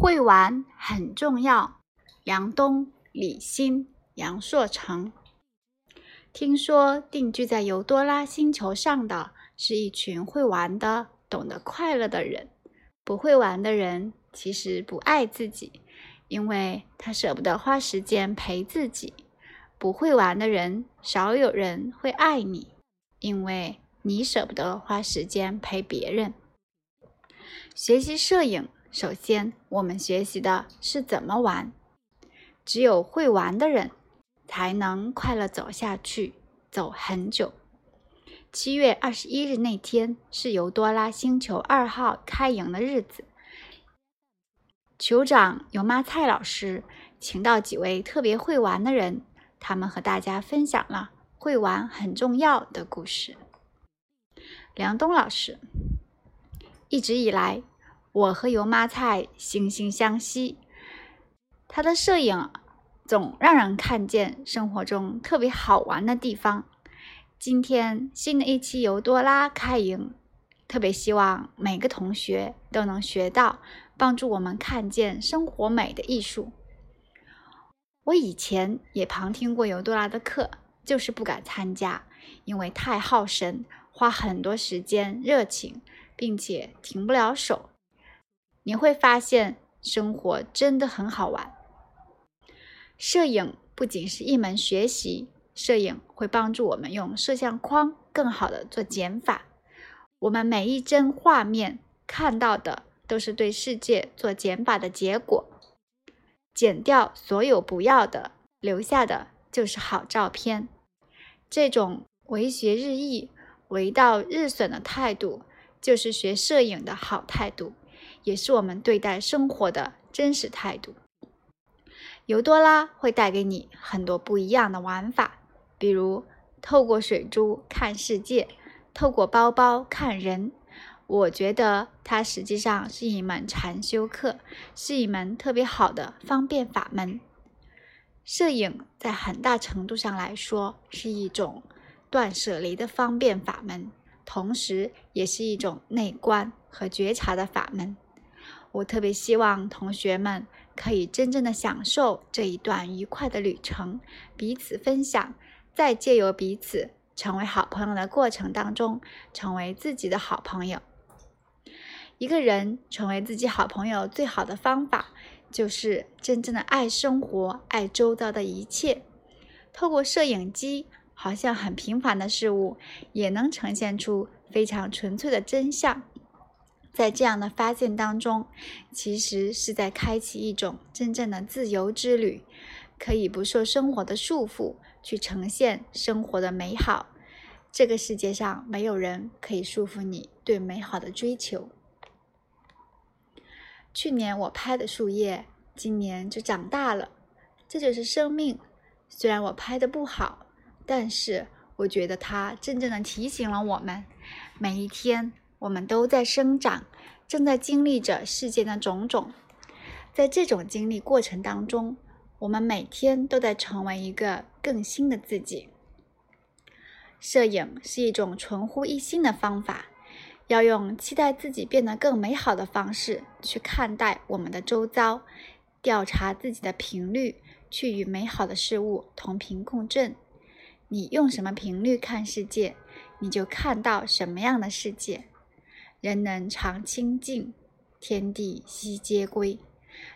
会玩很重要。梁冬、李欣、杨硕成。听说定居在尤多拉星球上的是一群会玩的、懂得快乐的人。不会玩的人其实不爱自己，因为他舍不得花时间陪自己。不会玩的人少有人会爱你，因为你舍不得花时间陪别人。学习摄影，首先我们学习的是怎么玩。只有会玩的人，才能快乐走下去，走很久。七月二十一日那天是尤多拉星球二号开营的日子。酋长尤妈蔡老师请到几位特别会玩的人，他们和大家分享了会玩很重要的故事。梁冬老师，一直以来，我和油妈菜惺惺相惜。他的摄影总让人看见生活中特别好玩的地方。今天新的一期尤多拉开营，特别希望每个同学都能学到帮助我们看见生活美的艺术。我以前也旁听过尤多拉的课，就是不敢参加，因为太耗神，花很多时间、热情，并且停不了手。你会发现生活真的很好玩。摄影不仅是一门学习，摄影会帮助我们用摄像框更好的做减法。我们每一帧画面看到的都是对世界做减法的结果。剪掉所有不要的，留下的就是好照片。这种为学日益、为道日损的态度，就是学摄影的好态度，也是我们对待生活的真实态度。尤多拉会带给你很多不一样的玩法，比如透过水珠看世界，透过包包看人。我觉得它实际上是一门禅修课，是一门特别好的方便法门。摄影在很大程度上来说是一种断舍离的方便法门，同时也是一种内观和觉察的法门。我特别希望同学们。可以真正的享受这一段愉快的旅程，彼此分享，在借由彼此成为好朋友的过程当中，成为自己的好朋友。一个人成为自己好朋友最好的方法，就是真正的爱生活，爱周遭的一切。透过摄影机，好像很平凡的事物，也能呈现出非常纯粹的真相。在这样的发现当中，其实是在开启一种真正的自由之旅，可以不受生活的束缚，去呈现生活的美好。这个世界上没有人可以束缚你对美好的追求。去年我拍的树叶，今年就长大了，这就是生命。虽然我拍的不好，但是我觉得它真正的提醒了我们，每一天。我们都在生长，正在经历着世界的种种。在这种经历过程当中，我们每天都在成为一个更新的自己。摄影是一种纯乎一心的方法，要用期待自己变得更美好的方式去看待我们的周遭，调查自己的频率，去与美好的事物同频共振。你用什么频率看世界，你就看到什么样的世界。人能常清净，天地悉皆归。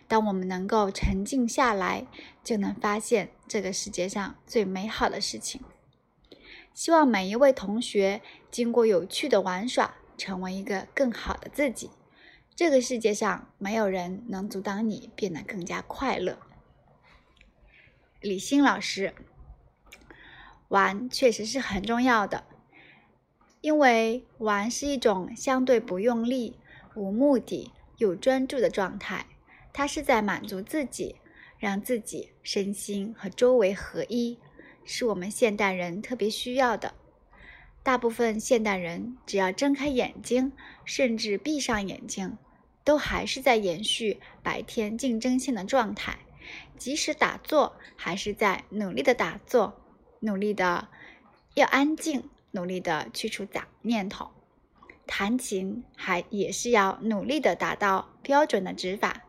当我们能够沉静下来，就能发现这个世界上最美好的事情。希望每一位同学经过有趣的玩耍，成为一个更好的自己。这个世界上没有人能阻挡你变得更加快乐。李欣老师，玩确实是很重要的。因为玩是一种相对不用力、无目的有专注的状态，它是在满足自己，让自己身心和周围合一，是我们现代人特别需要的。大部分现代人只要睁开眼睛，甚至闭上眼睛，都还是在延续白天竞争性的状态，即使打坐，还是在努力的打坐，努力的要安静。努力的去除杂念头，弹琴还也是要努力的达到标准的指法。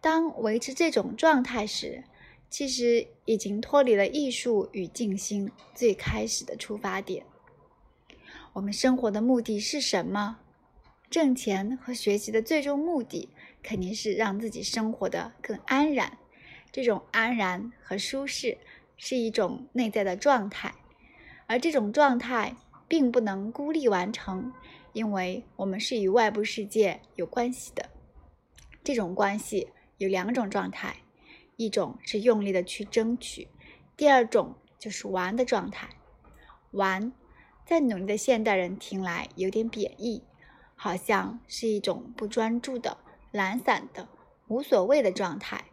当维持这种状态时，其实已经脱离了艺术与静心最开始的出发点。我们生活的目的是什么？挣钱和学习的最终目的肯定是让自己生活的更安然。这种安然和舒适是一种内在的状态，而这种状态并不能孤立完成，因为我们是与外部世界有关系的。这种关系有两种状态，一种是用力的去争取，第二种就是玩的状态。玩，在努力的现代人听来有点贬义。好像是一种不专注的、懒散的、无所谓的状态，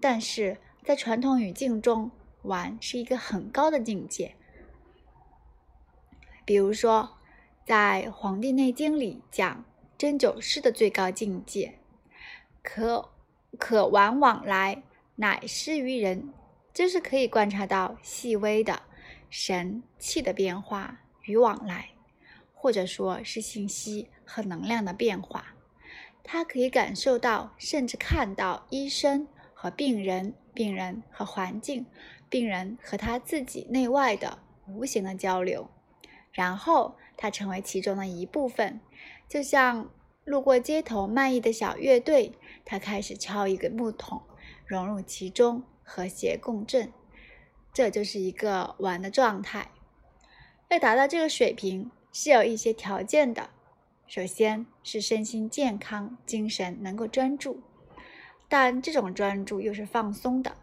但是在传统语境中，玩是一个很高的境界。比如说，在《黄帝内经》里讲针灸师的最高境界，可可玩往来，乃施于人，这是可以观察到细微的神气的变化与往来。或者说是信息和能量的变化，他可以感受到，甚至看到医生和病人、病人和环境、病人和他自己内外的无形的交流，然后他成为其中的一部分，就像路过街头卖艺的小乐队，他开始敲一个木桶，融入其中，和谐共振，这就是一个玩的状态。要达到这个水平。是有一些条件的，首先是身心健康，精神能够专注，但这种专注又是放松的，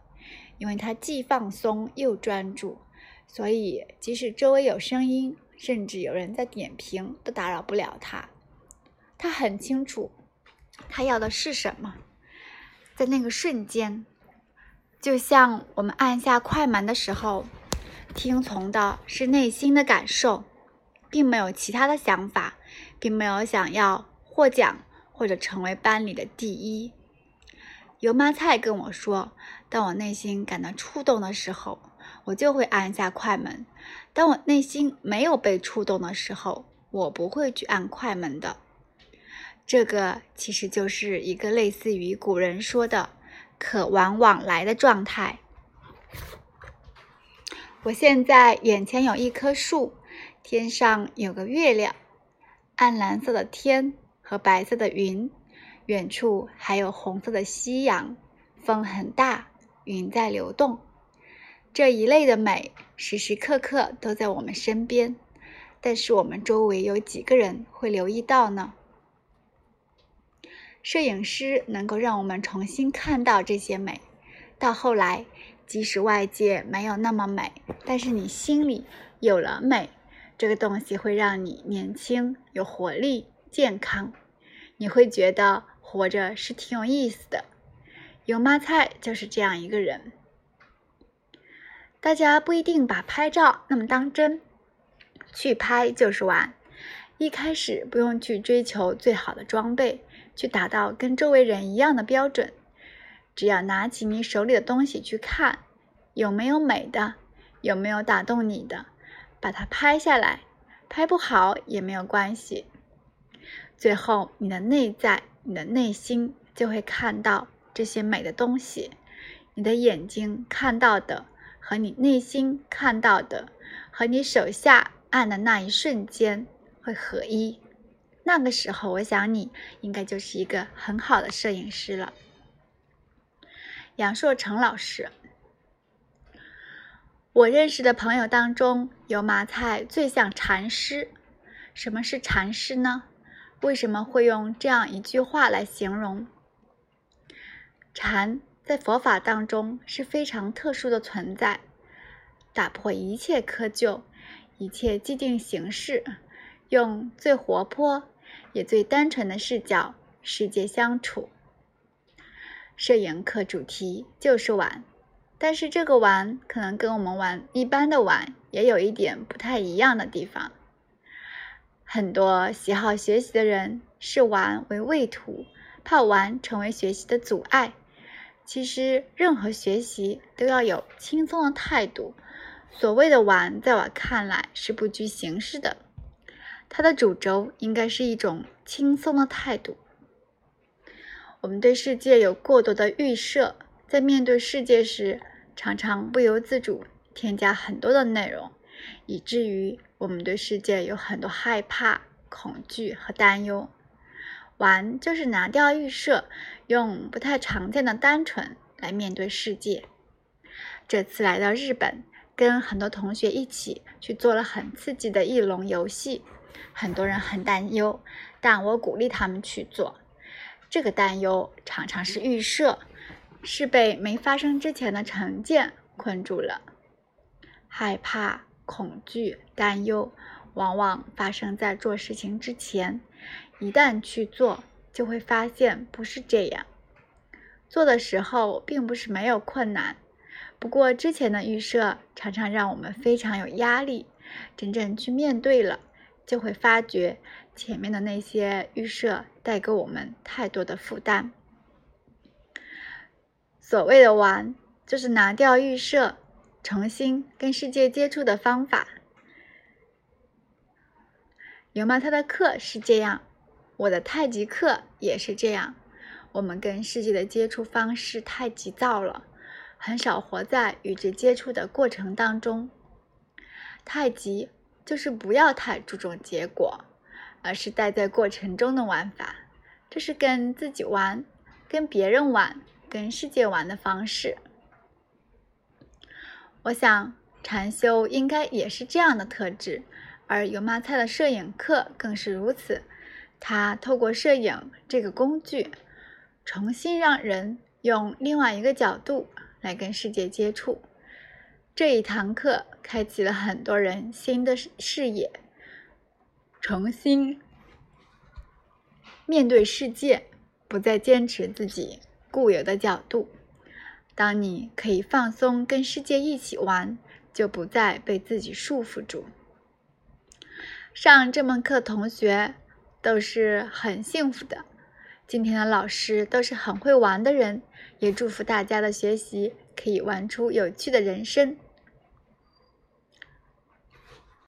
因为它既放松又专注，所以即使周围有声音，甚至有人在点评，都打扰不了他。他很清楚，他要的是什么，在那个瞬间，就像我们按下快门的时候，听从的是内心的感受。并没有其他的想法，并没有想要获奖或者成为班里的第一。油麻菜跟我说：“当我内心感到触动的时候，我就会按下快门；当我内心没有被触动的时候，我不会去按快门的。”这个其实就是一个类似于古人说的“可玩往来”的状态。我现在眼前有一棵树。天上有个月亮，暗蓝色的天和白色的云，远处还有红色的夕阳。风很大，云在流动。这一类的美时时刻刻都在我们身边，但是我们周围有几个人会留意到呢？摄影师能够让我们重新看到这些美。到后来，即使外界没有那么美，但是你心里有了美。这个东西会让你年轻、有活力、健康，你会觉得活着是挺有意思的。油麻菜就是这样一个人。大家不一定把拍照那么当真，去拍就是玩。一开始不用去追求最好的装备，去达到跟周围人一样的标准，只要拿起你手里的东西去看，有没有美的，有没有打动你的。把它拍下来，拍不好也没有关系。最后，你的内在、你的内心就会看到这些美的东西。你的眼睛看到的和你内心看到的，和你手下按的那一瞬间会合一。那个时候，我想你应该就是一个很好的摄影师了。杨硕成老师。我认识的朋友当中，油麻菜最像禅师。什么是禅师呢？为什么会用这样一句话来形容？禅在佛法当中是非常特殊的存在，打破一切窠臼，一切既定形式，用最活泼也最单纯的视角世界相处。摄影课主题就是玩。但是这个玩可能跟我们玩一般的玩也有一点不太一样的地方。很多喜好学习的人视玩为畏途，怕玩成为学习的阻碍。其实任何学习都要有轻松的态度。所谓的玩，在我看来是不拘形式的，它的主轴应该是一种轻松的态度。我们对世界有过多的预设，在面对世界时，常常不由自主添加很多的内容，以至于我们对世界有很多害怕、恐惧和担忧。玩就是拿掉预设，用不太常见的单纯来面对世界。这次来到日本，跟很多同学一起去做了很刺激的翼龙游戏，很多人很担忧，但我鼓励他们去做。这个担忧常常是预设，是被没发生之前的成见困住了。害怕、恐惧、担忧，往往发生在做事情之前。一旦去做，就会发现不是这样。做的时候并不是没有困难，不过之前的预设常常让我们非常有压力。真正去面对了，就会发觉。前面的那些预设带给我们太多的负担。所谓的玩，就是拿掉预设，重新跟世界接触的方法。有吗？他的课是这样，我的太极课也是这样。我们跟世界的接触方式太急躁了，很少活在与之接触的过程当中。太极就是不要太注重结果。而是待在过程中的玩法，这是跟自己玩、跟别人玩、跟世界玩的方式。我想禅修应该也是这样的特质，而油麻菜的摄影课更是如此。他透过摄影这个工具，重新让人用另外一个角度来跟世界接触。这一堂课开启了很多人新的视野。重新面对世界，不再坚持自己固有的角度。当你可以放松，跟世界一起玩，就不再被自己束缚住。上这门课，同学都是很幸福的。今天的老师都是很会玩的人，也祝福大家的学习可以玩出有趣的人生。